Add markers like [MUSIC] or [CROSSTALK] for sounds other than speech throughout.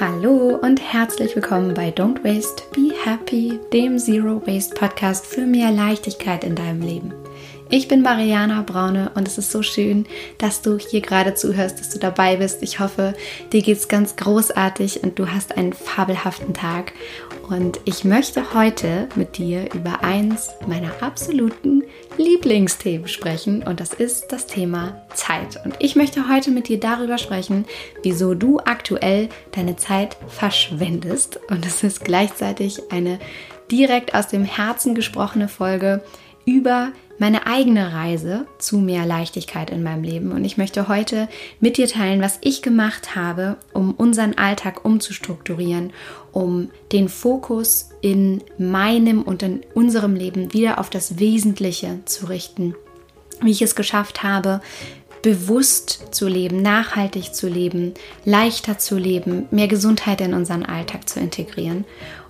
Hallo und herzlich willkommen bei Don't Waste, Be Happy, dem Zero Waste Podcast für mehr Leichtigkeit in deinem Leben. Ich bin Mariana Braune und es ist so schön, dass du hier gerade zuhörst, dass du dabei bist. Ich hoffe, dir geht es ganz großartig und du hast einen fabelhaften Tag. Und ich möchte heute mit dir über eins meiner absoluten Lieblingsthemen sprechen und das ist das Thema Zeit. Und ich möchte heute mit dir darüber sprechen, wieso du aktuell deine Zeit verschwendest. Und es ist gleichzeitig eine direkt aus dem Herzen gesprochene Folge über meine eigene Reise zu mehr Leichtigkeit in meinem Leben. Und ich möchte heute mit dir teilen, was ich gemacht habe, um unseren Alltag umzustrukturieren, um den Fokus in meinem und in unserem Leben wieder auf das Wesentliche zu richten. Wie ich es geschafft habe, bewusst zu leben, nachhaltig zu leben, leichter zu leben, mehr Gesundheit in unseren Alltag zu integrieren.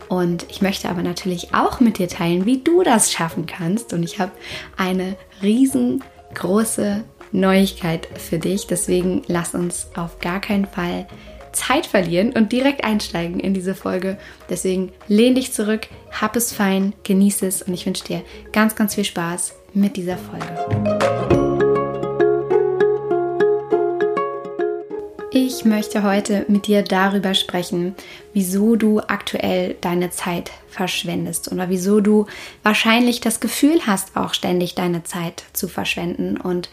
Und ich möchte aber natürlich auch mit dir teilen, wie du das schaffen kannst. Und ich habe eine riesengroße Neuigkeit für dich. Deswegen lass uns auf gar keinen Fall Zeit verlieren und direkt einsteigen in diese Folge. Deswegen lehn dich zurück, hab es fein, genieße es und ich wünsche dir ganz, ganz viel Spaß mit dieser Folge. Ich möchte heute mit dir darüber sprechen, wieso du aktuell deine Zeit verschwendest oder wieso du wahrscheinlich das Gefühl hast, auch ständig deine Zeit zu verschwenden und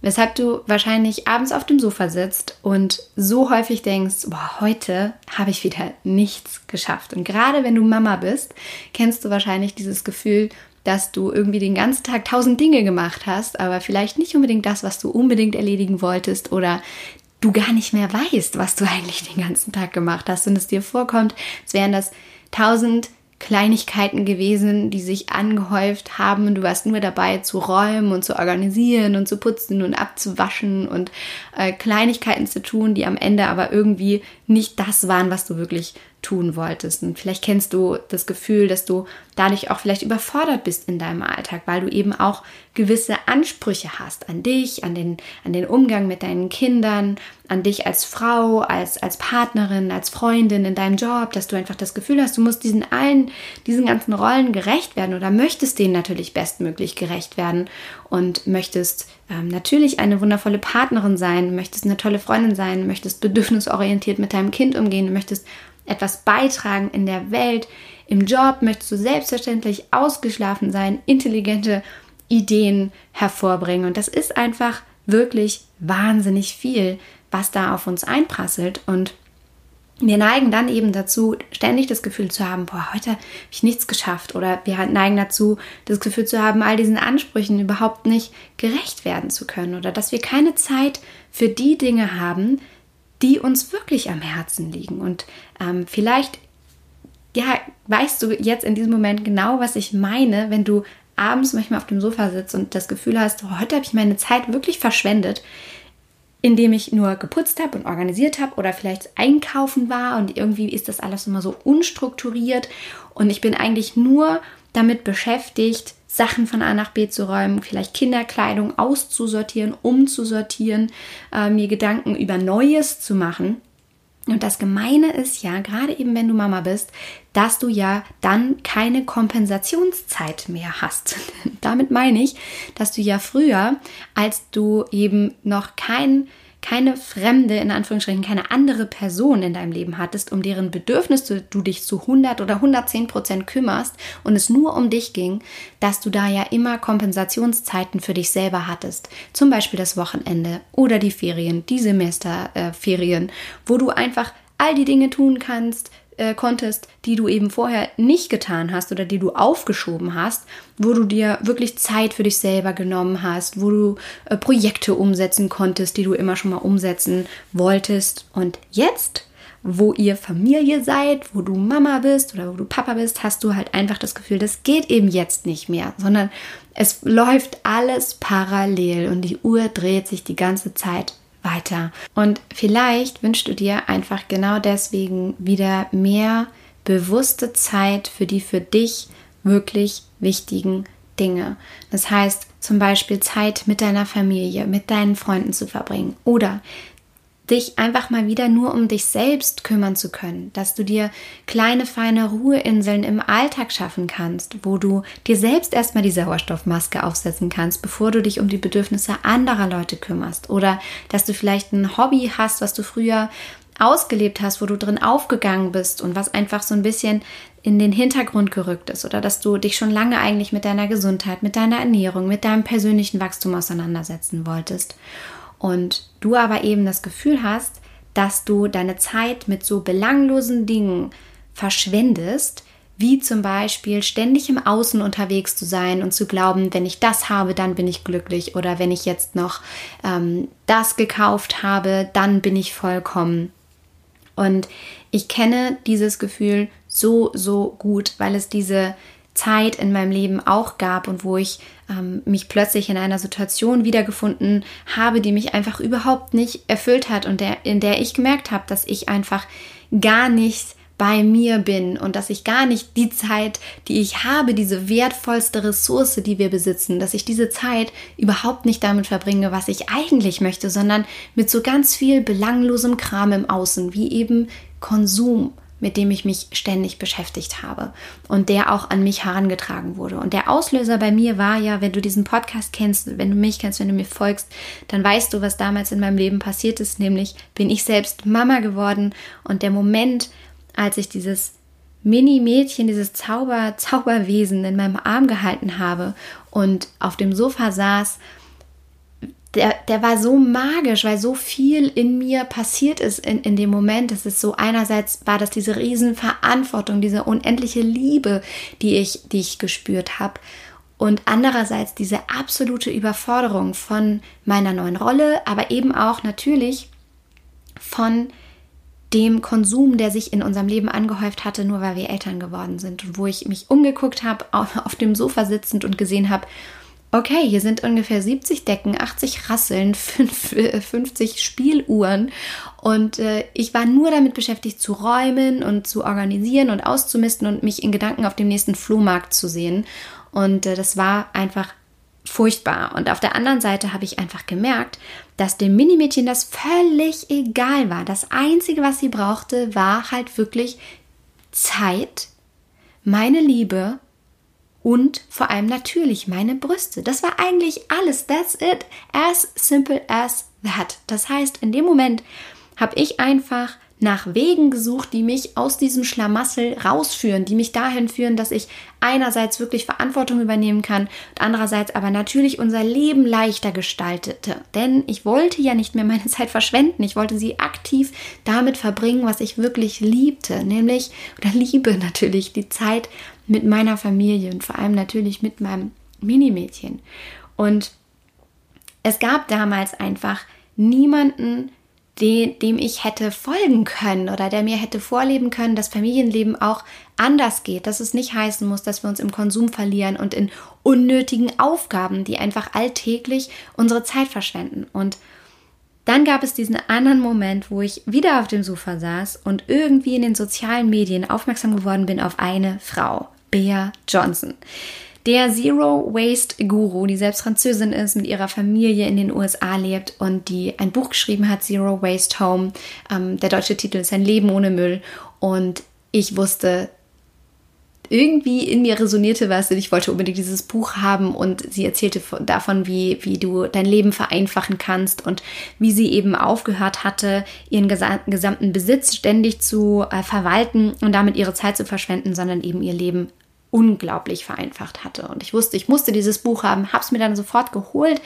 weshalb du wahrscheinlich abends auf dem Sofa sitzt und so häufig denkst, boah, heute habe ich wieder nichts geschafft. Und gerade wenn du Mama bist, kennst du wahrscheinlich dieses Gefühl, dass du irgendwie den ganzen Tag tausend Dinge gemacht hast, aber vielleicht nicht unbedingt das, was du unbedingt erledigen wolltest oder du gar nicht mehr weißt, was du eigentlich den ganzen Tag gemacht hast. Und es dir vorkommt, als wären das tausend Kleinigkeiten gewesen, die sich angehäuft haben. Und du warst nur dabei zu räumen und zu organisieren und zu putzen und abzuwaschen und äh, Kleinigkeiten zu tun, die am Ende aber irgendwie nicht das waren, was du wirklich tun wolltest. Und vielleicht kennst du das Gefühl, dass du dadurch auch vielleicht überfordert bist in deinem Alltag, weil du eben auch gewisse Ansprüche hast an dich, an den, an den Umgang mit deinen Kindern, an dich als Frau, als, als Partnerin, als Freundin in deinem Job, dass du einfach das Gefühl hast, du musst diesen allen, diesen ganzen Rollen gerecht werden oder möchtest denen natürlich bestmöglich gerecht werden und möchtest ähm, natürlich eine wundervolle Partnerin sein, möchtest eine tolle Freundin sein, möchtest bedürfnisorientiert mit deinem Kind umgehen, möchtest etwas beitragen in der Welt. Im Job möchtest du selbstverständlich ausgeschlafen sein, intelligente Ideen hervorbringen. Und das ist einfach wirklich wahnsinnig viel, was da auf uns einprasselt. Und wir neigen dann eben dazu, ständig das Gefühl zu haben, boah, heute habe ich nichts geschafft. Oder wir neigen dazu, das Gefühl zu haben, all diesen Ansprüchen überhaupt nicht gerecht werden zu können. Oder dass wir keine Zeit für die Dinge haben, die uns wirklich am Herzen liegen. Und ähm, vielleicht, ja, weißt du jetzt in diesem Moment genau, was ich meine, wenn du abends manchmal auf dem Sofa sitzt und das Gefühl hast, oh, heute habe ich meine Zeit wirklich verschwendet, indem ich nur geputzt habe und organisiert habe oder vielleicht einkaufen war und irgendwie ist das alles immer so unstrukturiert und ich bin eigentlich nur damit beschäftigt, Sachen von A nach B zu räumen, vielleicht Kinderkleidung auszusortieren, umzusortieren, äh, mir Gedanken über Neues zu machen. Und das Gemeine ist ja, gerade eben wenn du Mama bist, dass du ja dann keine Kompensationszeit mehr hast. [LAUGHS] Damit meine ich, dass du ja früher, als du eben noch kein keine fremde, in Anführungsstrichen, keine andere Person in deinem Leben hattest, um deren Bedürfnisse du dich zu 100 oder 110 Prozent kümmerst und es nur um dich ging, dass du da ja immer Kompensationszeiten für dich selber hattest. Zum Beispiel das Wochenende oder die Ferien, die Semesterferien, äh, wo du einfach all die Dinge tun kannst, äh, konntest, die du eben vorher nicht getan hast oder die du aufgeschoben hast, wo du dir wirklich Zeit für dich selber genommen hast, wo du äh, Projekte umsetzen konntest, die du immer schon mal umsetzen wolltest. Und jetzt, wo ihr Familie seid, wo du Mama bist oder wo du Papa bist, hast du halt einfach das Gefühl, das geht eben jetzt nicht mehr, sondern es läuft alles parallel und die Uhr dreht sich die ganze Zeit weiter. Und vielleicht wünschst du dir einfach genau deswegen wieder mehr bewusste Zeit für die für dich wirklich wichtigen Dinge. Das heißt zum Beispiel Zeit mit deiner Familie, mit deinen Freunden zu verbringen oder dich einfach mal wieder nur um dich selbst kümmern zu können, dass du dir kleine, feine Ruheinseln im Alltag schaffen kannst, wo du dir selbst erstmal die Sauerstoffmaske aufsetzen kannst, bevor du dich um die Bedürfnisse anderer Leute kümmerst. Oder dass du vielleicht ein Hobby hast, was du früher ausgelebt hast, wo du drin aufgegangen bist und was einfach so ein bisschen in den Hintergrund gerückt ist. Oder dass du dich schon lange eigentlich mit deiner Gesundheit, mit deiner Ernährung, mit deinem persönlichen Wachstum auseinandersetzen wolltest und du aber eben das Gefühl hast, dass du deine Zeit mit so belanglosen Dingen verschwendest, wie zum Beispiel ständig im Außen unterwegs zu sein und zu glauben, wenn ich das habe, dann bin ich glücklich oder wenn ich jetzt noch ähm, das gekauft habe, dann bin ich vollkommen. Und ich kenne dieses Gefühl so, so gut, weil es diese Zeit in meinem Leben auch gab und wo ich ähm, mich plötzlich in einer Situation wiedergefunden habe, die mich einfach überhaupt nicht erfüllt hat und der, in der ich gemerkt habe, dass ich einfach gar nicht bei mir bin und dass ich gar nicht die Zeit, die ich habe, diese wertvollste Ressource, die wir besitzen, dass ich diese Zeit überhaupt nicht damit verbringe, was ich eigentlich möchte, sondern mit so ganz viel belanglosem Kram im Außen, wie eben Konsum mit dem ich mich ständig beschäftigt habe und der auch an mich herangetragen wurde. Und der Auslöser bei mir war ja, wenn du diesen Podcast kennst, wenn du mich kennst, wenn du mir folgst, dann weißt du, was damals in meinem Leben passiert ist, nämlich bin ich selbst Mama geworden und der Moment, als ich dieses Mini-Mädchen, dieses Zauber, Zauberwesen in meinem Arm gehalten habe und auf dem Sofa saß der, der war so magisch, weil so viel in mir passiert ist in, in dem Moment. Es ist so, einerseits war das diese Riesenverantwortung, diese unendliche Liebe, die ich, die ich gespürt habe. Und andererseits diese absolute Überforderung von meiner neuen Rolle, aber eben auch natürlich von dem Konsum, der sich in unserem Leben angehäuft hatte, nur weil wir Eltern geworden sind. Und wo ich mich umgeguckt habe, auf dem Sofa sitzend und gesehen habe, okay, hier sind ungefähr 70 Decken, 80 Rasseln, [LAUGHS] 50 Spieluhren und äh, ich war nur damit beschäftigt zu räumen und zu organisieren und auszumisten und mich in Gedanken auf dem nächsten Flohmarkt zu sehen und äh, das war einfach furchtbar. Und auf der anderen Seite habe ich einfach gemerkt, dass dem Minimädchen das völlig egal war. Das Einzige, was sie brauchte, war halt wirklich Zeit, meine Liebe und vor allem natürlich meine Brüste. Das war eigentlich alles. That's it. As simple as that. Das heißt, in dem Moment habe ich einfach nach Wegen gesucht, die mich aus diesem Schlamassel rausführen, die mich dahin führen, dass ich einerseits wirklich Verantwortung übernehmen kann und andererseits aber natürlich unser Leben leichter gestaltete. Denn ich wollte ja nicht mehr meine [LAUGHS] Zeit verschwenden, ich wollte sie aktiv damit verbringen, was ich wirklich liebte, nämlich oder liebe natürlich die Zeit mit meiner Familie und vor allem natürlich mit meinem Minimädchen. Und es gab damals einfach niemanden, dem ich hätte folgen können oder der mir hätte vorleben können, dass Familienleben auch anders geht, dass es nicht heißen muss, dass wir uns im Konsum verlieren und in unnötigen Aufgaben, die einfach alltäglich unsere Zeit verschwenden. Und dann gab es diesen anderen Moment, wo ich wieder auf dem Sofa saß und irgendwie in den sozialen Medien aufmerksam geworden bin auf eine Frau, Bea Johnson der Zero Waste Guru, die selbst Französin ist, mit ihrer Familie in den USA lebt und die ein Buch geschrieben hat, Zero Waste Home. Ähm, der deutsche Titel ist Ein Leben ohne Müll. Und ich wusste, irgendwie in mir resonierte was und ich wollte unbedingt dieses Buch haben und sie erzählte davon, wie, wie du dein Leben vereinfachen kannst und wie sie eben aufgehört hatte, ihren gesamten Besitz ständig zu äh, verwalten und damit ihre Zeit zu verschwenden, sondern eben ihr Leben unglaublich vereinfacht hatte. Und ich wusste, ich musste dieses Buch haben, habe es mir dann sofort geholt,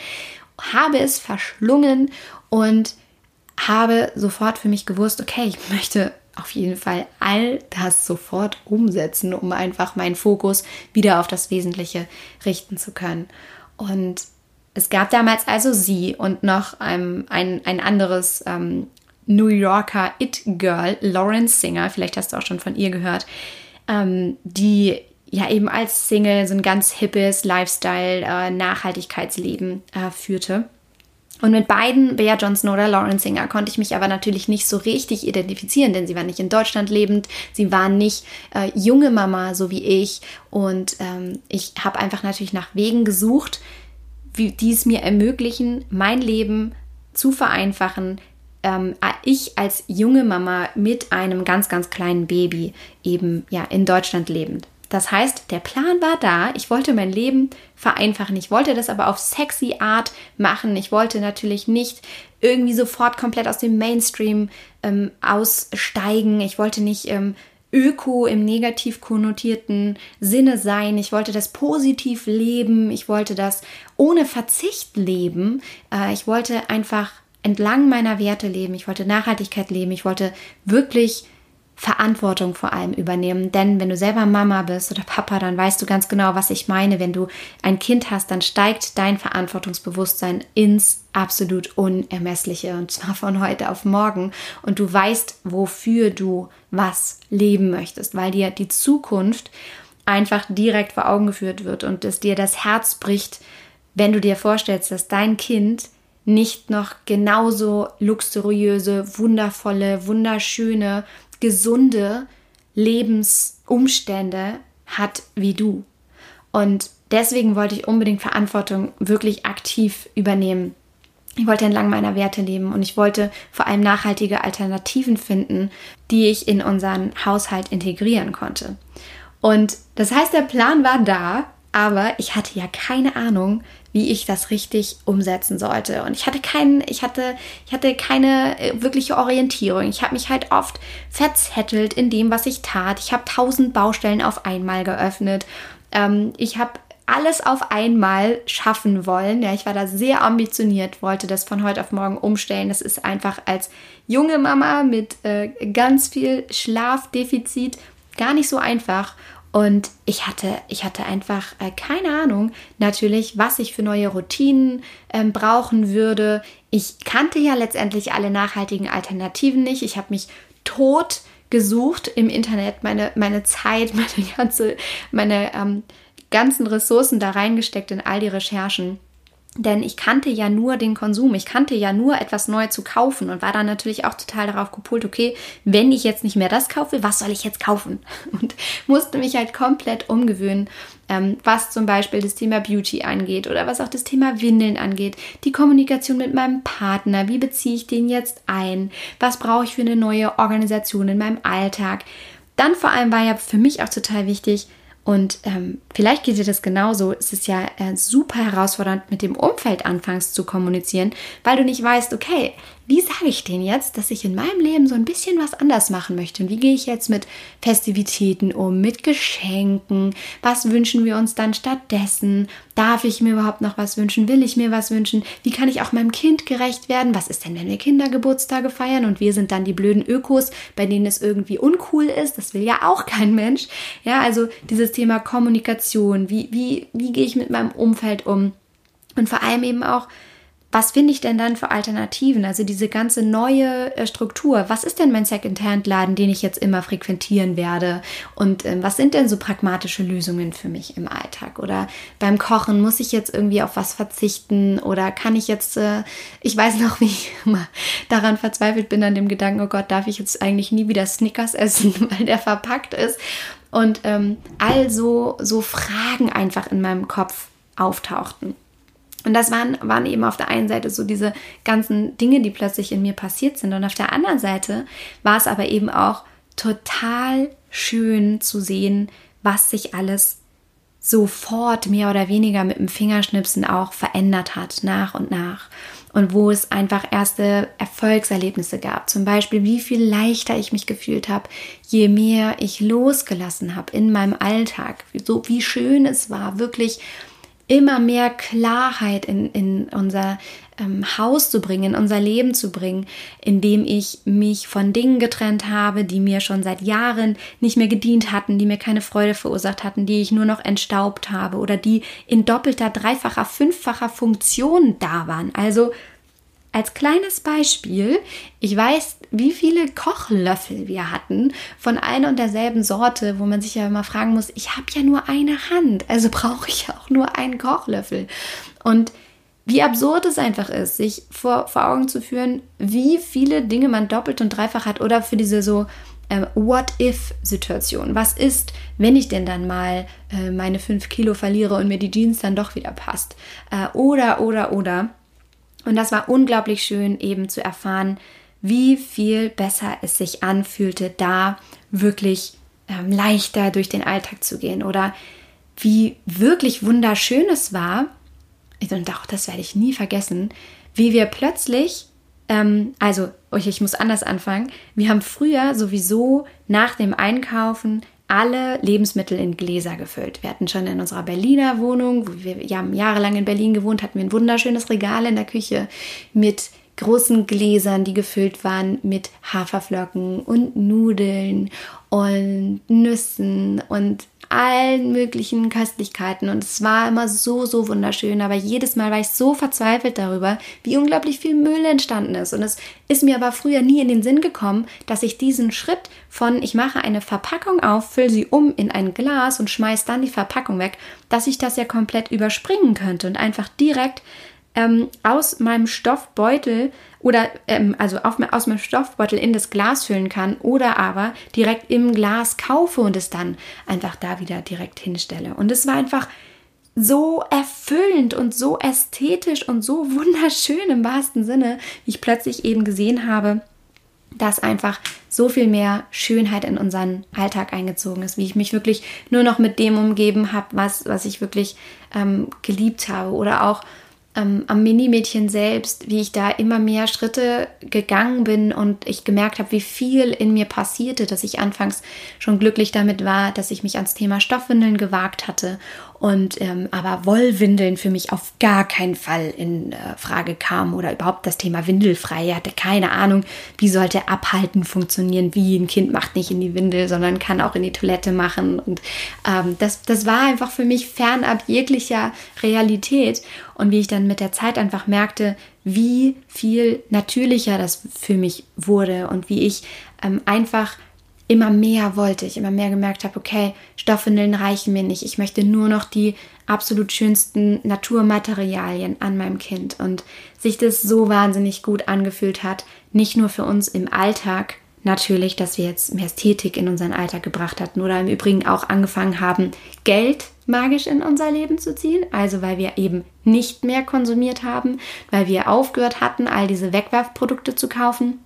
habe es verschlungen und habe sofort für mich gewusst, okay, ich möchte auf jeden Fall all das sofort umsetzen, um einfach meinen Fokus wieder auf das Wesentliche richten zu können. Und es gab damals also sie und noch ein, ein, ein anderes ähm, New Yorker It-Girl, Lawrence Singer, vielleicht hast du auch schon von ihr gehört, ähm, die ja eben als Single so ein ganz hippes Lifestyle, äh, Nachhaltigkeitsleben äh, führte. Und mit beiden, Bea Johnson oder Lauren Singer, konnte ich mich aber natürlich nicht so richtig identifizieren, denn sie war nicht in Deutschland lebend, sie war nicht äh, junge Mama, so wie ich. Und ähm, ich habe einfach natürlich nach Wegen gesucht, wie, die es mir ermöglichen, mein Leben zu vereinfachen, ähm, ich als junge Mama mit einem ganz, ganz kleinen Baby eben ja in Deutschland lebend. Das heißt, der Plan war da. Ich wollte mein Leben vereinfachen. Ich wollte das aber auf sexy Art machen. Ich wollte natürlich nicht irgendwie sofort komplett aus dem Mainstream ähm, aussteigen. Ich wollte nicht ähm, öko im negativ konnotierten Sinne sein. Ich wollte das positiv leben. Ich wollte das ohne Verzicht leben. Äh, ich wollte einfach entlang meiner Werte leben. Ich wollte Nachhaltigkeit leben. Ich wollte wirklich Verantwortung vor allem übernehmen. Denn wenn du selber Mama bist oder Papa, dann weißt du ganz genau, was ich meine. Wenn du ein Kind hast, dann steigt dein Verantwortungsbewusstsein ins absolut Unermessliche und zwar von heute auf morgen. Und du weißt, wofür du was leben möchtest, weil dir die Zukunft einfach direkt vor Augen geführt wird und es dir das Herz bricht, wenn du dir vorstellst, dass dein Kind nicht noch genauso luxuriöse, wundervolle, wunderschöne gesunde Lebensumstände hat wie du. Und deswegen wollte ich unbedingt Verantwortung wirklich aktiv übernehmen. Ich wollte entlang meiner Werte leben und ich wollte vor allem nachhaltige Alternativen finden, die ich in unseren Haushalt integrieren konnte. Und das heißt, der Plan war da, aber ich hatte ja keine Ahnung, wie ich das richtig umsetzen sollte. Und ich hatte keinen, ich hatte, ich hatte keine äh, wirkliche Orientierung. Ich habe mich halt oft verzettelt in dem, was ich tat. Ich habe tausend Baustellen auf einmal geöffnet. Ähm, ich habe alles auf einmal schaffen wollen. Ja, ich war da sehr ambitioniert, wollte das von heute auf morgen umstellen. Das ist einfach als junge Mama mit äh, ganz viel Schlafdefizit gar nicht so einfach. Und ich hatte, ich hatte einfach äh, keine Ahnung, natürlich, was ich für neue Routinen ähm, brauchen würde. Ich kannte ja letztendlich alle nachhaltigen Alternativen nicht. Ich habe mich tot gesucht im Internet, meine, meine Zeit, [LAUGHS] meine ganze, meine ähm, ganzen Ressourcen da reingesteckt in all die Recherchen. Denn ich kannte ja nur den Konsum, ich kannte ja nur etwas neu zu kaufen und war dann natürlich auch total darauf gepolt, okay, wenn ich jetzt nicht mehr das kaufe, was soll ich jetzt kaufen? [LAUGHS] Und musste mich halt komplett umgewöhnen, ähm, was zum Beispiel das Thema Beauty angeht oder was auch das Thema Windeln angeht, die Kommunikation mit meinem Partner, wie beziehe ich den jetzt ein, was brauche ich für eine neue Organisation in meinem Alltag. Dann vor allem war ja für mich auch total wichtig, und ähm, vielleicht geht dir das genauso. Es ist ja äh, super herausfordernd, mit dem Umfeld anfangs zu kommunizieren, weil du nicht weißt, okay, wie sage ich denen jetzt, dass ich in meinem Leben so ein bisschen was anders machen möchte? Und wie gehe ich jetzt mit Festivitäten um, mit Geschenken? Was wünschen wir uns dann stattdessen? Darf ich mir überhaupt noch was wünschen? Will ich mir was wünschen? Wie kann ich auch meinem Kind gerecht werden? Was ist denn, wenn wir Kindergeburtstage feiern und wir sind dann die blöden Ökos, bei denen es irgendwie uncool ist? Das will ja auch kein Mensch. Ja, also dieses Thema Kommunikation. Wie, wie, wie gehe ich mit meinem Umfeld um? Und vor allem eben auch, was finde ich denn dann für Alternativen? Also diese ganze neue äh, Struktur. Was ist denn mein Second-Hand-Laden, den ich jetzt immer frequentieren werde? Und ähm, was sind denn so pragmatische Lösungen für mich im Alltag? Oder beim Kochen muss ich jetzt irgendwie auf was verzichten? Oder kann ich jetzt, äh, ich weiß noch, [LAUGHS] wie ich immer daran verzweifelt bin an dem Gedanken, oh Gott, darf ich jetzt eigentlich nie wieder Snickers essen, [LAUGHS] weil der verpackt ist? Und ähm, all so, so Fragen einfach in meinem Kopf auftauchten. Und das waren, waren eben auf der einen Seite so diese ganzen Dinge, die plötzlich in mir passiert sind. Und auf der anderen Seite war es aber eben auch total schön zu sehen, was sich alles sofort mehr oder weniger mit dem Fingerschnipsen auch verändert hat, nach und nach. Und wo es einfach erste Erfolgserlebnisse gab. Zum Beispiel, wie viel leichter ich mich gefühlt habe, je mehr ich losgelassen habe in meinem Alltag. So wie schön es war, wirklich immer mehr Klarheit in, in unser ähm, Haus zu bringen, in unser Leben zu bringen, indem ich mich von Dingen getrennt habe, die mir schon seit Jahren nicht mehr gedient hatten, die mir keine Freude verursacht hatten, die ich nur noch entstaubt habe oder die in doppelter, dreifacher, fünffacher Funktion da waren. Also als kleines Beispiel, ich weiß, wie viele Kochlöffel wir hatten von einer und derselben Sorte, wo man sich ja immer fragen muss, ich habe ja nur eine Hand, also [LAUGHS] brauche ich ja auch nur einen Kochlöffel. Und wie absurd es einfach ist, sich vor, vor Augen zu führen, wie viele Dinge man doppelt und dreifach hat oder für diese so äh, What-if-Situation. Was ist, wenn ich denn dann mal äh, meine fünf Kilo verliere und mir die Jeans dann doch wieder passt? Äh, oder, oder, oder. Und das war unglaublich schön eben zu erfahren, wie viel besser es sich anfühlte, da wirklich ähm, leichter durch den Alltag zu gehen oder wie wirklich wunderschön es war, und auch das werde ich nie vergessen, wie wir plötzlich, ähm, also ich muss anders anfangen, wir haben früher sowieso nach dem Einkaufen alle Lebensmittel in Gläser gefüllt. Wir hatten schon in unserer Berliner Wohnung, wo wir ja, jahrelang in Berlin gewohnt, hatten wir ein wunderschönes Regal in der Küche mit großen Gläsern, die gefüllt waren mit Haferflocken und Nudeln und Nüssen und allen möglichen Köstlichkeiten. Und es war immer so, so wunderschön, aber jedes Mal war ich so verzweifelt darüber, wie unglaublich viel Müll entstanden ist. Und es ist mir aber früher nie in den Sinn gekommen, dass ich diesen Schritt von ich mache eine Verpackung auf, fülle sie um in ein Glas und schmeiß dann die Verpackung weg, dass ich das ja komplett überspringen könnte und einfach direkt ähm, aus meinem Stoffbeutel oder ähm, also auf, aus meinem Stoffbeutel in das Glas füllen kann oder aber direkt im Glas kaufe und es dann einfach da wieder direkt hinstelle. Und es war einfach so erfüllend und so ästhetisch und so wunderschön im wahrsten Sinne, wie ich plötzlich eben gesehen habe, dass einfach so viel mehr Schönheit in unseren Alltag eingezogen ist, wie ich mich wirklich nur noch mit dem umgeben habe, was, was ich wirklich ähm, geliebt habe. Oder auch ähm, am Minimädchen selbst, wie ich da immer mehr Schritte gegangen bin und ich gemerkt habe, wie viel in mir passierte, dass ich anfangs schon glücklich damit war, dass ich mich ans Thema Stoffwindeln gewagt hatte und ähm, aber Wollwindeln für mich auf gar keinen Fall in äh, Frage kam oder überhaupt das Thema Windelfrei. Ich hatte keine Ahnung, wie sollte Abhalten funktionieren, wie ein Kind macht nicht in die Windel, sondern kann auch in die Toilette machen. Und ähm, das, das war einfach für mich fernab jeglicher Realität. Und wie ich dann mit der Zeit einfach merkte, wie viel natürlicher das für mich wurde und wie ich ähm, einfach immer mehr wollte ich, immer mehr gemerkt habe, okay, Stoffwindeln reichen mir nicht. Ich möchte nur noch die absolut schönsten Naturmaterialien an meinem Kind. Und sich das so wahnsinnig gut angefühlt hat, nicht nur für uns im Alltag, natürlich, dass wir jetzt mehr Ästhetik in unseren Alltag gebracht hatten oder im Übrigen auch angefangen haben, Geld magisch in unser Leben zu ziehen, also weil wir eben nicht mehr konsumiert haben, weil wir aufgehört hatten, all diese Wegwerfprodukte zu kaufen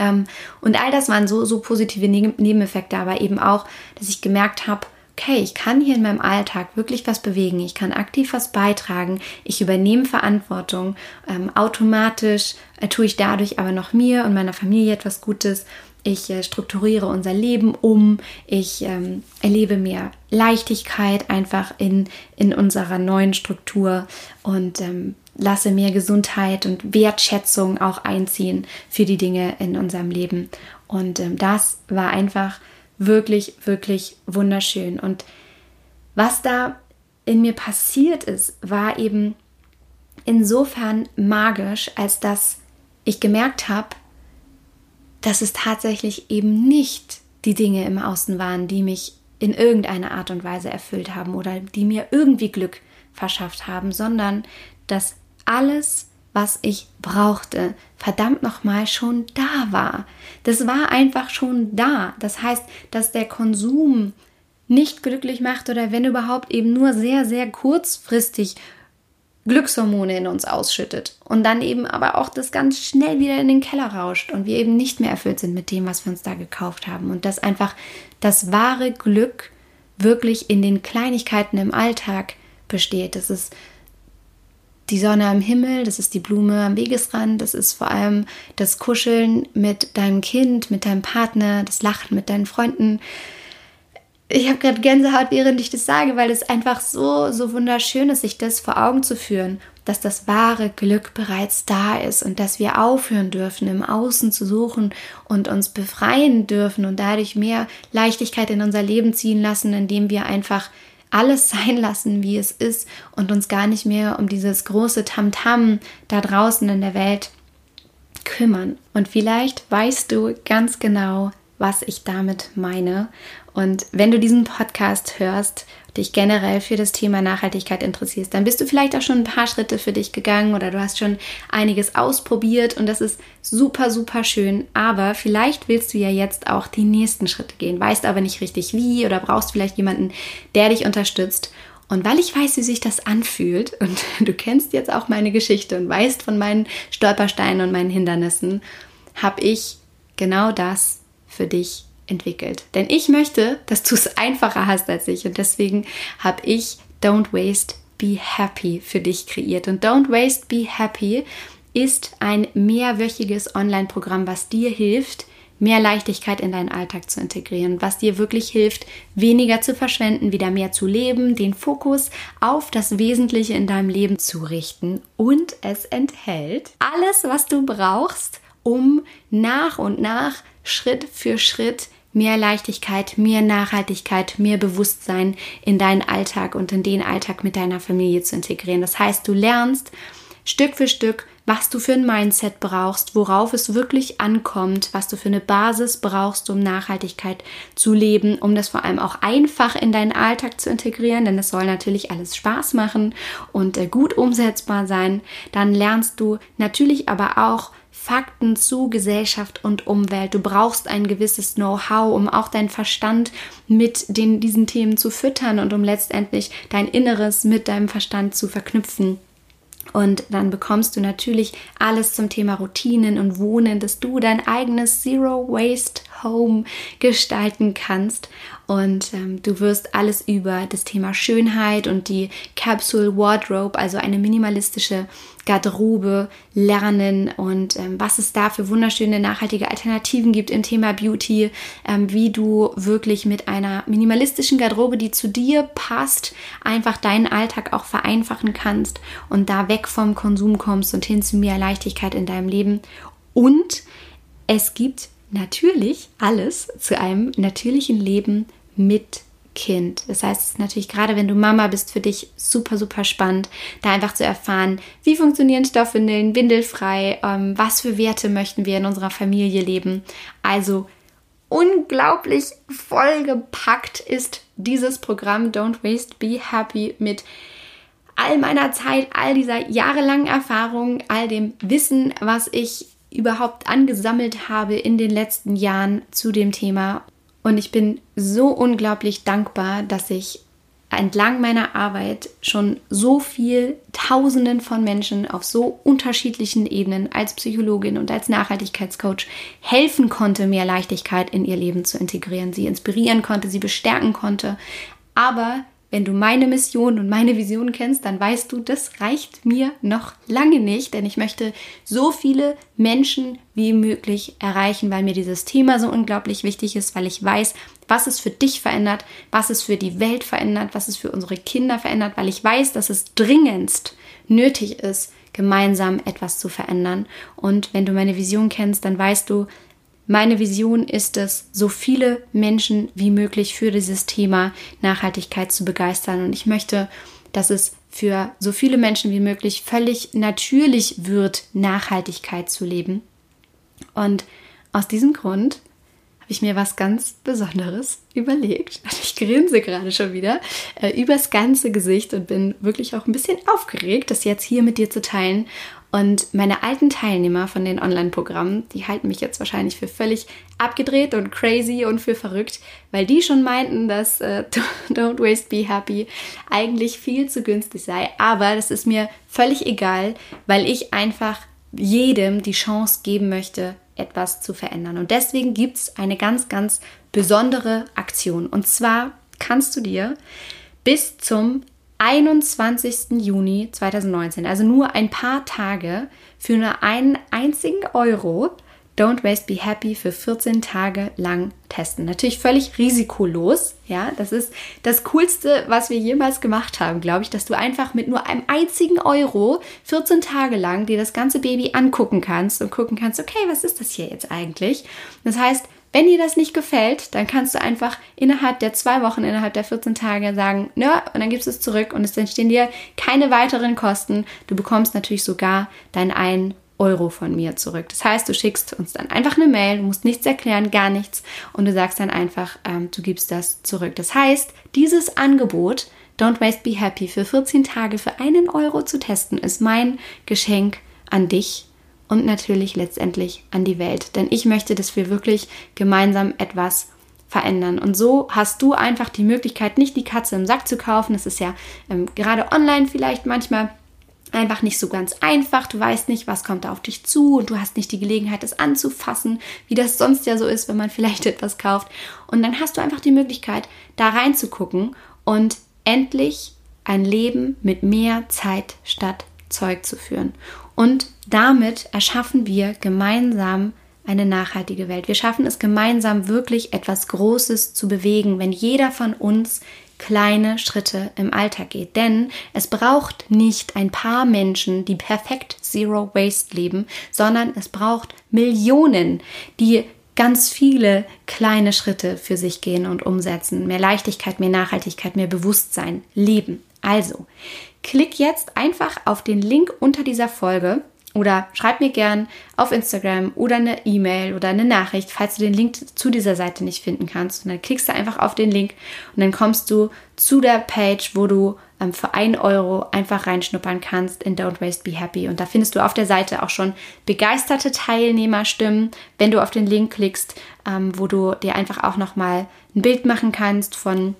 und all das waren so, so positive Nebeneffekte, aber eben auch, dass ich gemerkt habe, okay, ich kann hier in meinem Alltag wirklich was bewegen, ich kann aktiv was beitragen, ich übernehme Verantwortung, ähm, automatisch äh, tue ich dadurch aber noch mir und meiner Familie etwas Gutes. Ich äh, strukturiere unser Leben um, ich ähm, erlebe mehr Leichtigkeit einfach in, in unserer neuen Struktur und ähm, lasse mehr Gesundheit und Wertschätzung auch einziehen für die Dinge in unserem Leben. Und ähm, das war einfach wirklich, wirklich wunderschön. Und was da in mir passiert ist, war eben insofern magisch, als dass ich gemerkt habe, dass es tatsächlich eben nicht die Dinge im Außen waren, die mich in irgendeiner Art und Weise erfüllt haben oder die mir irgendwie Glück verschafft haben, sondern dass alles, was ich brauchte, verdammt nochmal schon da war. Das war einfach schon da. Das heißt, dass der Konsum nicht glücklich macht oder wenn überhaupt eben nur sehr, sehr kurzfristig Glückshormone in uns ausschüttet und dann eben aber auch das ganz schnell wieder in den Keller rauscht und wir eben nicht mehr erfüllt sind mit dem, was wir uns da gekauft haben und dass einfach das wahre Glück wirklich in den Kleinigkeiten im Alltag besteht. Das ist die Sonne am Himmel, das ist die Blume am Wegesrand, das ist vor allem das Kuscheln mit deinem Kind, mit deinem Partner, das Lachen mit deinen Freunden. Ich habe gerade Gänsehaut, während ich das sage, weil es einfach so, so wunderschön ist, sich das vor Augen zu führen, dass das wahre Glück bereits da ist und dass wir aufhören dürfen, im Außen zu suchen und uns befreien dürfen und dadurch mehr Leichtigkeit in unser Leben ziehen lassen, indem wir einfach alles sein lassen, wie es ist und uns gar nicht mehr um dieses große Tamtam -Tam da draußen in der Welt kümmern. Und vielleicht weißt du ganz genau, was ich damit meine. Und wenn du diesen Podcast hörst, dich generell für das Thema Nachhaltigkeit interessierst, dann bist du vielleicht auch schon ein paar Schritte für dich gegangen oder du hast schon einiges ausprobiert und das ist super, super schön. Aber vielleicht willst du ja jetzt auch die nächsten Schritte gehen, weißt aber nicht richtig wie oder brauchst vielleicht jemanden, der dich unterstützt. Und weil ich weiß, wie sich das anfühlt [LAUGHS] und du kennst jetzt auch meine Geschichte und weißt von meinen Stolpersteinen und meinen Hindernissen, habe ich genau das für dich entwickelt. Denn ich möchte, dass du es einfacher hast als ich. Und deswegen habe ich Don't Waste, Be Happy für dich kreiert. Und Don't Waste, Be Happy ist ein mehrwöchiges Online-Programm, was dir hilft, mehr Leichtigkeit in deinen Alltag zu integrieren, was dir wirklich hilft, weniger zu verschwenden, wieder mehr zu leben, den Fokus auf das Wesentliche in deinem Leben zu richten. Und es enthält alles, was du brauchst, um nach und nach, Schritt für Schritt, mehr Leichtigkeit, mehr Nachhaltigkeit, mehr Bewusstsein in deinen Alltag und in den Alltag mit deiner Familie zu integrieren. Das heißt, du lernst Stück für Stück, was du für ein Mindset brauchst, worauf es wirklich ankommt, was du für eine Basis brauchst, um Nachhaltigkeit zu leben, um das vor allem auch einfach in deinen Alltag zu integrieren, denn es soll natürlich alles Spaß machen und äh, gut umsetzbar sein. Dann lernst du natürlich aber auch Fakten zu Gesellschaft und Umwelt. Du brauchst ein gewisses Know-how, um auch deinen Verstand mit den, diesen Themen zu füttern und um letztendlich dein Inneres mit deinem Verstand zu verknüpfen. Und dann bekommst du natürlich alles zum Thema Routinen und Wohnen, dass du dein eigenes Zero Waste Home gestalten kannst. Und ähm, du wirst alles über das Thema Schönheit und die Capsule Wardrobe, also eine minimalistische Garderobe, lernen und ähm, was es da für wunderschöne nachhaltige Alternativen gibt im Thema Beauty, ähm, wie du wirklich mit einer minimalistischen Garderobe, die zu dir passt, einfach deinen Alltag auch vereinfachen kannst und da weg vom Konsum kommst und hin zu mehr Leichtigkeit in deinem Leben. Und es gibt natürlich alles zu einem natürlichen Leben mit Kind. Das heißt, es ist natürlich gerade, wenn du Mama bist, für dich super, super spannend, da einfach zu erfahren, wie funktionieren Stoffwindeln, windelfrei, ähm, was für Werte möchten wir in unserer Familie leben. Also unglaublich vollgepackt ist dieses Programm Don't Waste, Be Happy mit all meiner Zeit, all dieser jahrelangen Erfahrung, all dem Wissen, was ich überhaupt angesammelt habe in den letzten Jahren zu dem Thema. Und ich bin so unglaublich dankbar, dass ich entlang meiner Arbeit schon so viel Tausenden von Menschen auf so unterschiedlichen Ebenen als Psychologin und als Nachhaltigkeitscoach helfen konnte, mehr Leichtigkeit in ihr Leben zu integrieren, sie inspirieren konnte, sie bestärken konnte, aber wenn du meine Mission und meine Vision kennst, dann weißt du, das reicht mir noch lange nicht, denn ich möchte so viele Menschen wie möglich erreichen, weil mir dieses Thema so unglaublich wichtig ist, weil ich weiß, was es für dich verändert, was es für die Welt verändert, was es für unsere Kinder verändert, weil ich weiß, dass es dringendst nötig ist, gemeinsam etwas zu verändern. Und wenn du meine Vision kennst, dann weißt du, meine Vision ist es, so viele Menschen wie möglich für dieses Thema Nachhaltigkeit zu begeistern. Und ich möchte, dass es für so viele Menschen wie möglich völlig natürlich wird, Nachhaltigkeit zu leben. Und aus diesem Grund habe ich mir was ganz Besonderes überlegt. [LAUGHS] Ich grinse gerade schon wieder äh, übers ganze Gesicht und bin wirklich auch ein bisschen aufgeregt, das jetzt hier mit dir zu teilen. Und meine alten Teilnehmer von den Online-Programmen, die halten mich jetzt wahrscheinlich für völlig abgedreht und crazy und für verrückt, weil die schon meinten, dass äh, [LAUGHS] Don't Waste Be Happy eigentlich viel zu günstig sei. Aber das ist mir völlig egal, weil ich einfach jedem die Chance geben möchte, etwas zu verändern. Und deswegen gibt es eine ganz, ganz besondere Aktion. Und zwar kannst du dir bis zum 21. Juni 2019, also nur ein paar Tage, für nur einen einzigen Euro Don't Waste Be Happy für 14 Tage lang testen. Natürlich völlig risikolos. Ja, das ist das Coolste, was wir jemals gemacht haben, glaube ich, dass du einfach mit nur einem einzigen Euro 14 Tage lang dir das ganze Baby angucken kannst und gucken kannst, okay, was ist das hier jetzt eigentlich? Das heißt, wenn dir das nicht gefällt, dann kannst du einfach innerhalb der zwei Wochen, innerhalb der 14 Tage sagen, ja, und dann gibst du es zurück und es entstehen dir keine weiteren Kosten. Du bekommst natürlich sogar deinen einen Euro von mir zurück. Das heißt, du schickst uns dann einfach eine Mail, du musst nichts erklären, gar nichts und du sagst dann einfach, ähm, du gibst das zurück. Das heißt, dieses Angebot, Don't Waste Be Happy, für 14 Tage für einen Euro zu testen, ist mein Geschenk an dich und natürlich letztendlich an die Welt. Denn ich möchte, dass wir wirklich gemeinsam etwas verändern. Und so hast du einfach die Möglichkeit, nicht die Katze im Sack zu kaufen. Das ist ja ähm, gerade online vielleicht manchmal einfach nicht so ganz einfach. Du weißt nicht, was kommt da auf dich zu und du hast nicht die Gelegenheit, es anzufassen, wie das sonst ja so ist, wenn man [LAUGHS] vielleicht etwas kauft. Und dann hast du einfach die Möglichkeit, da reinzugucken und endlich ein Leben mit mehr Zeit statt Zeug zu führen. Und damit erschaffen wir gemeinsam eine nachhaltige Welt. Wir schaffen es gemeinsam wirklich etwas Großes zu bewegen, wenn jeder von uns kleine Schritte im Alltag geht. Denn es braucht nicht ein paar Menschen, die perfekt Zero Waste leben, sondern es braucht Millionen, die ganz viele kleine Schritte für sich gehen und umsetzen. Mehr Leichtigkeit, mehr Nachhaltigkeit, mehr Bewusstsein, Leben. Also, klick jetzt einfach auf den Link unter dieser Folge oder schreib mir gern auf Instagram oder eine E-Mail oder eine Nachricht, falls du den Link zu dieser Seite nicht finden kannst. Und dann klickst du einfach auf den Link und dann kommst du zu der Page, wo du ähm, für 1 Euro einfach reinschnuppern kannst in Don't Waste Be Happy. Und da findest du auf der Seite auch schon begeisterte Teilnehmerstimmen, wenn du auf den Link klickst, ähm, wo du dir einfach auch nochmal ein Bild machen kannst von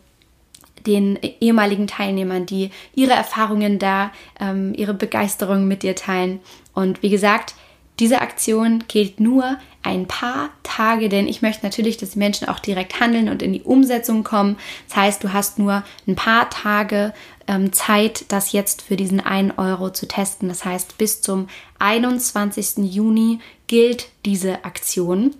den ehemaligen Teilnehmern, die ihre Erfahrungen da, ähm, ihre Begeisterung mit dir teilen. Und wie gesagt, diese Aktion gilt nur ein paar Tage, denn ich möchte natürlich, dass die Menschen auch direkt handeln und in die Umsetzung kommen. Das heißt, du hast nur ein paar Tage ähm, Zeit, das jetzt für diesen 1 Euro zu testen. Das heißt, bis zum 21. Juni gilt diese Aktion.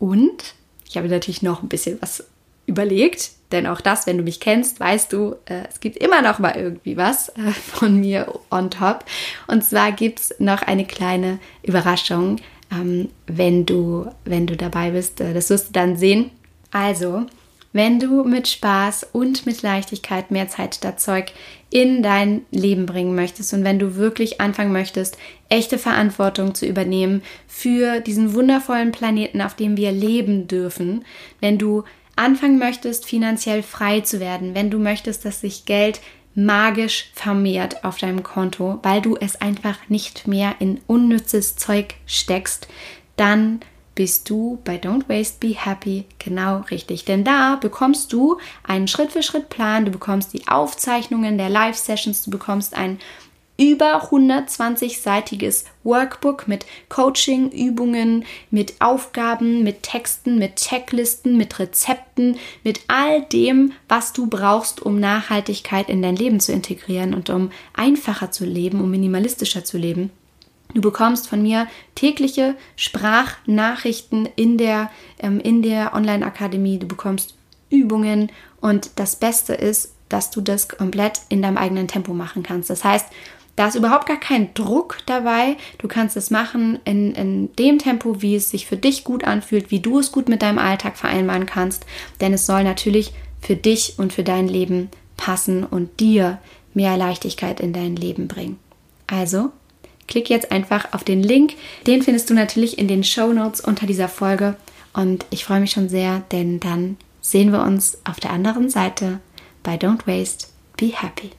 Und ich habe natürlich noch ein bisschen was überlegt, denn auch das, wenn du mich kennst, weißt du, äh, es gibt immer noch mal irgendwie was äh, von mir on top. Und zwar gibt es noch eine kleine Überraschung, ähm, wenn, du, wenn du dabei bist. Äh, das wirst du dann sehen. Also, wenn du mit Spaß und mit Leichtigkeit mehr Zeit statt Zeug in dein Leben bringen möchtest und wenn du wirklich anfangen möchtest, echte Verantwortung zu übernehmen für diesen wundervollen Planeten, auf dem wir leben dürfen, wenn du anfangen möchtest, finanziell frei zu werden, wenn du möchtest, dass sich Geld magisch vermehrt auf deinem Konto, weil du es einfach nicht mehr in unnützes Zeug steckst, dann bist du bei Don't Waste Be Happy genau richtig. Denn da bekommst du einen Schritt-für-Schritt-Plan, du bekommst die Aufzeichnungen der Live-Sessions, du bekommst ein über 120-seitiges Workbook mit Coaching, Übungen, mit Aufgaben, mit Texten, mit Checklisten, mit Rezepten, mit all dem, was du brauchst, um Nachhaltigkeit in dein Leben zu integrieren und um einfacher zu leben, um minimalistischer zu leben. Du bekommst von mir tägliche Sprachnachrichten in der, ähm, in der Online-Akademie. Du bekommst Übungen und das Beste ist, dass du das komplett in deinem eigenen Tempo machen kannst. Das heißt, da ist überhaupt gar kein Druck dabei. Du kannst es machen in, in dem Tempo, wie es sich für dich gut anfühlt, wie du es gut mit deinem Alltag vereinbaren kannst. Denn es soll natürlich für dich und für dein Leben passen und dir mehr Leichtigkeit in dein Leben bringen. Also, klick jetzt einfach auf den Link. Den findest du natürlich in den Show Notes unter dieser Folge. Und ich freue mich schon sehr, denn dann sehen wir uns auf der anderen Seite bei Don't Waste, Be Happy.